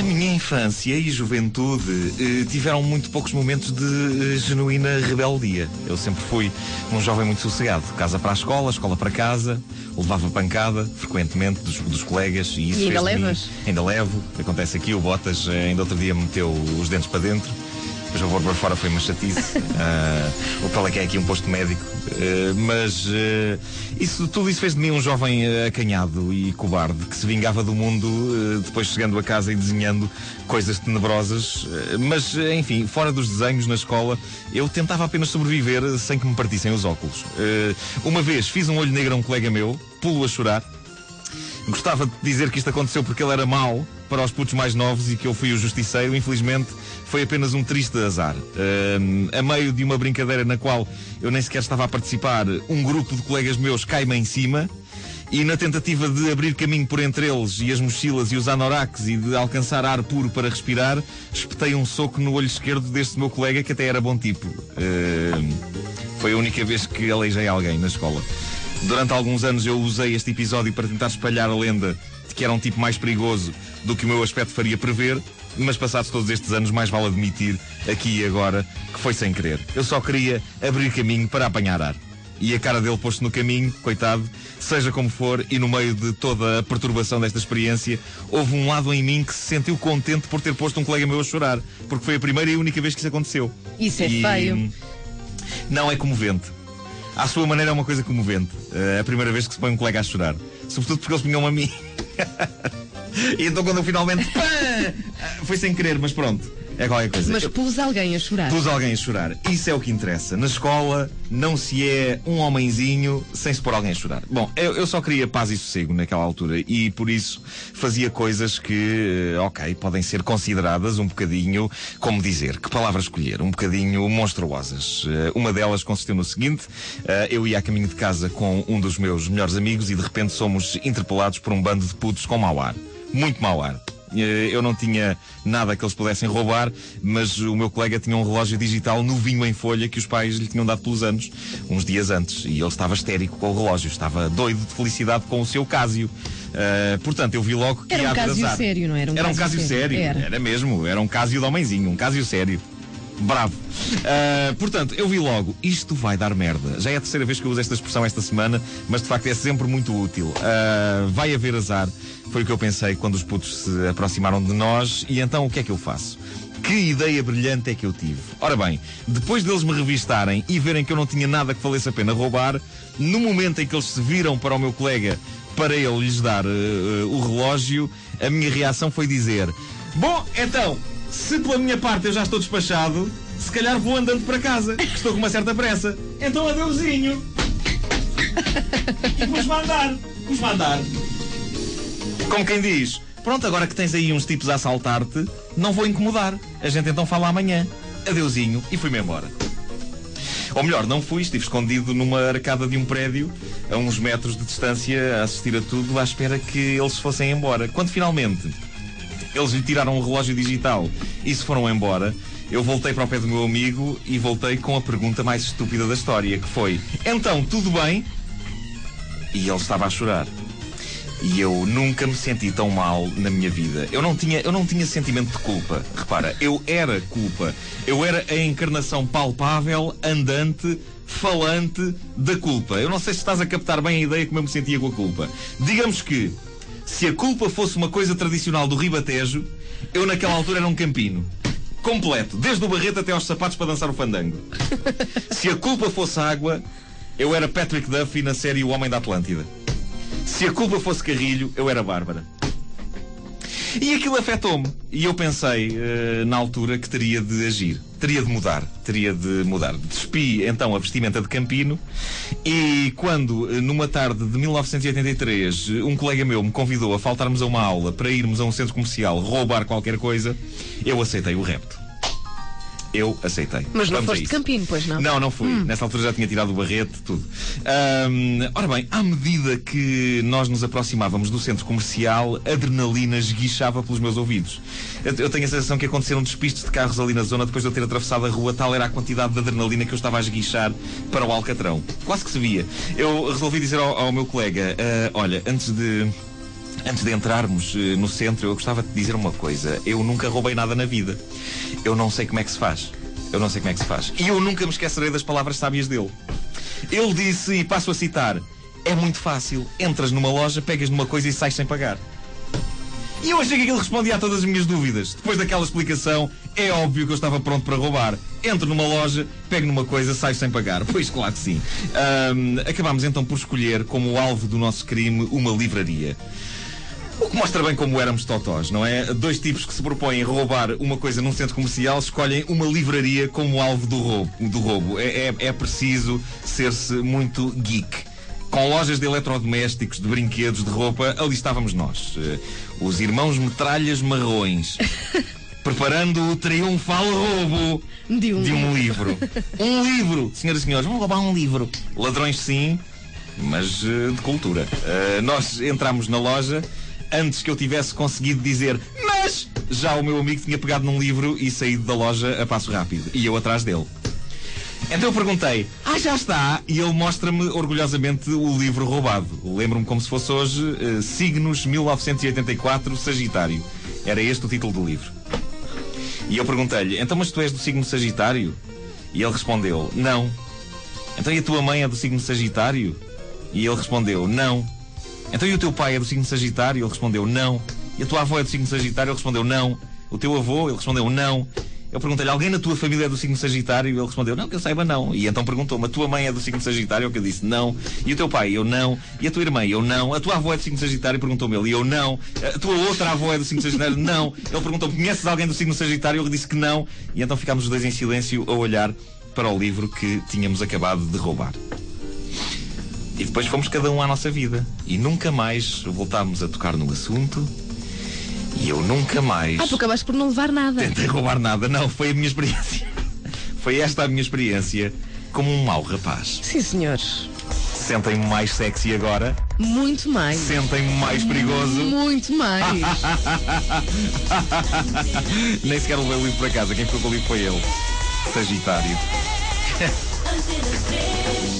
A minha infância e juventude eh, tiveram muito poucos momentos de eh, genuína rebeldia. Eu sempre fui um jovem muito sossegado. Casa para a escola, escola para casa, levava pancada frequentemente dos, dos colegas e isso E ainda de mim- levas? Ainda levo. Acontece aqui, o Botas eh, ainda outro dia meteu os dentes para dentro. Depois eu vou para fora, foi uma chatice. Ah, o qual é que é aqui um posto médico. Ah, mas ah, isso, tudo isso fez de mim um jovem acanhado e cobarde que se vingava do mundo depois chegando a casa e desenhando coisas tenebrosas. Mas, enfim, fora dos desenhos na escola, eu tentava apenas sobreviver sem que me partissem os óculos. Uma vez fiz um olho negro a um colega meu, pulo a chorar. Gostava de dizer que isto aconteceu porque ele era mau para os putos mais novos e que eu fui o justiceiro. Infelizmente, foi apenas um triste azar. Ahm, a meio de uma brincadeira na qual eu nem sequer estava a participar, um grupo de colegas meus cai-me em cima. E na tentativa de abrir caminho por entre eles e as mochilas e os anoraks e de alcançar ar puro para respirar, espetei um soco no olho esquerdo deste meu colega que até era bom tipo. Ahm, foi a única vez que aleijei alguém na escola. Durante alguns anos eu usei este episódio para tentar espalhar a lenda de que era um tipo mais perigoso do que o meu aspecto faria prever, mas passados todos estes anos, mais vale admitir, aqui e agora, que foi sem querer. Eu só queria abrir caminho para apanhar ar. E a cara dele posto no caminho, coitado, seja como for, e no meio de toda a perturbação desta experiência, houve um lado em mim que se sentiu contente por ter posto um colega meu a chorar, porque foi a primeira e única vez que isso aconteceu. Isso é E- feio. Não é comovente. À sua maneira é uma coisa comovente. É a primeira vez que se põe um colega a chorar. Sobretudo porque eles vinham a mim. e então quando eu finalmente. Pá! Foi sem querer, mas pronto. É qualquer coisa. Mas pus alguém a chorar. Pus alguém a chorar. Isso é o que interessa. Na escola não se é um homenzinho sem se pôr alguém a chorar. Bom, eu, eu só queria paz e sossego naquela altura e por isso fazia coisas que, eh, ok, podem ser consideradas um bocadinho, como dizer, que palavra escolher, um bocadinho monstruosas. Eh, Uma delas consistiu no seguinte: eh, eu ia a caminho de casa com um dos meus melhores amigos e de repente somos interpelados por um bando de putos com mau ar. Muito mau ar. Eh, Eu não tinha nada que eles pudessem roubar, mas o meu colega tinha um relógio digital novinho em folha que os pais lhe tinham dado pelos anos, uns dias antes. E ele estava histérico com o relógio, estava doido de felicidade com o seu Casio. Eh, portanto, eu vi logo que Era um Casio sério, não era um Era um Casio Casio sério. sério. Era. mesmo, era um Casio de homenzinho, um Casio sério. Bravo. Ah, portanto, eu vi logo, isto vai dar merda. Já é a terceira vez que eu uso esta expressão esta semana, mas de facto é sempre muito útil. Ah, vai haver azar. Foi o que eu pensei quando os putos se aproximaram de nós. E então o que é que eu faço? Que ideia brilhante é que eu tive. Ora bem, depois deles me revistarem e verem que eu não tinha nada que valesse a pena roubar, no momento em que eles se viram para o meu colega para ele lhes dar eh, o relógio, a minha reação foi dizer: Bom, então, se pela minha parte eu já estou despachado, se calhar vou andando para casa, que estou com uma certa pressa. Então adeusinho. E pus-me a andar. Pus-me a andar. Como quem diz, pronto, agora que tens aí uns tipos a assaltar-te, não vou incomodar. A gente então fala amanhã. Adeusinho. E fui-me embora. Ou melhor, não fui, estive escondido numa arcada de um prédio, a uns metros de distância, a assistir a tudo, à espera que eles se fossem embora. Quando finalmente eles lhe tiraram o relógio digital e se foram embora, eu voltei para o pé do meu amigo e voltei com a pergunta mais estúpida da história, que foi: Então, tudo bem? E ele estava a chorar. E eu nunca me senti tão mal na minha vida. Eu não tinha, eu não tinha sentimento de culpa. Repara, eu era culpa. Eu era a encarnação palpável, andante, falante da culpa. Eu não sei se estás a captar bem a ideia como eu me sentia com a culpa. Digamos que se a culpa fosse uma coisa tradicional do Ribatejo, eu naquela altura era um campino. Completo, desde o barreto até aos sapatos para dançar o fandango. Se a culpa fosse água, eu era Patrick Duffy na série O Homem da Atlântida. Se a culpa fosse Carrilho, eu era Bárbara. E aquilo afetou-me. E eu pensei, eh, na altura, que teria de agir. Teria de mudar. Teria de mudar. Despi, então, a vestimenta de Campino. E quando, eh, numa tarde de 1983, eh, um colega meu me convidou a faltarmos a uma aula para irmos a um centro comercial roubar qualquer coisa, eu aceitei o repto. Eu aceitei. Mas não Vamos foste de. Campino, pois não? Não, não fui. Nessa altura já tinha tirado o barrete, tudo. Ahm, ora bem, à medida que nós nos aproximávamos do centro comercial, a adrenalina esguichava pelos meus ouvidos. Eu, eu tenho a sensação que aconteceram despistes de carros ali na zona depois de eu ter atravessado a rua, tal era a quantidade de adrenalina que eu estava a esguichar para o Alcatrão. Quase que se via. Eu resolvi dizer ao, ao meu colega: "Ah, olha, antes de Antes de entrarmos eh, no centro, eu gostava de dizer uma coisa. Eu nunca roubei nada na vida. Eu não sei como é que se faz. Eu não sei como é que se faz. E eu nunca me esquecerei das palavras sábias dele. Ele disse, e passo a citar: É muito fácil. Entras numa loja, pegas numa coisa e sais sem pagar. E eu achei que ele respondia a todas as minhas dúvidas. Depois daquela explicação, é óbvio que eu estava pronto para roubar. Entro numa loja, pego numa coisa, saio sem pagar. Pois claro que sim. Ahm, acabámos então por escolher como alvo do nosso crime uma livraria. O que mostra bem como éramos totós, não é? Dois tipos que se propõem roubar uma coisa num centro comercial escolhem uma livraria como alvo do roubo. Do roubo. É, é, é preciso ser-se muito geek com lojas de eletrodomésticos, de brinquedos, de roupa, ali estávamos nós. Eh, os irmãos metralhas marrões. preparando o triunfal roubo De um de um livro. Um livro! Senhoras e senhores, vamos roubar um livro. Ladrões sim, mas eh, de cultura. Eh, nós entramos na loja antes que eu tivesse conseguido dizer mas já o meu amigo tinha pegado num livro e saído da loja a passo rápido. E eu atrás dele. Então eu perguntei, ah, já está? E ele mostra-me orgulhosamente o livro roubado. Lembro-me como se fosse hoje, eh, Signos 1984, Sagitário. Era este o título do livro. E eu perguntei-lhe, então mas tu és do signo Sagitário? E ele respondeu, não. Então e a tua mãe é do signo Sagitário? E ele respondeu, não. Então e o teu pai é do signo Sagitário? Ele respondeu, não. E a tua avó é do signo Sagitário? Ele respondeu, não. O teu avô? Ele respondeu, não. Eu perguntei-lhe, alguém na tua família é do signo Sagitário? E ele respondeu, não, que eu saiba não. E então perguntou-me, a tua mãe é do signo Sagitário? Que eu disse, não. E o teu pai? Eu não. E a tua irmã? Eu não. A tua avó é do signo Sagitário? Perguntou-me ele. E eu não. A tua outra avó é do signo Sagitário? Não. Ele perguntou-me, conheces alguém do signo Sagitário? Eu disse que não. E então ficámos os dois em silêncio a olhar para o livro que tínhamos acabado de roubar. E depois fomos cada um à nossa vida. E nunca mais voltámos a tocar no assunto. E eu nunca mais Ah, tu acabaste por não levar nada. tentei roubar nada. Não, foi a minha experiência. Foi esta a minha experiência como um mau rapaz. Sim, senhores. Sentem-me mais sexy agora? Muito mais. Sentem-me mais perigoso? Muito mais. Nem sequer levei o livro para casa. Quem ficou com o livro foi ele. Sagitário. Antena 3.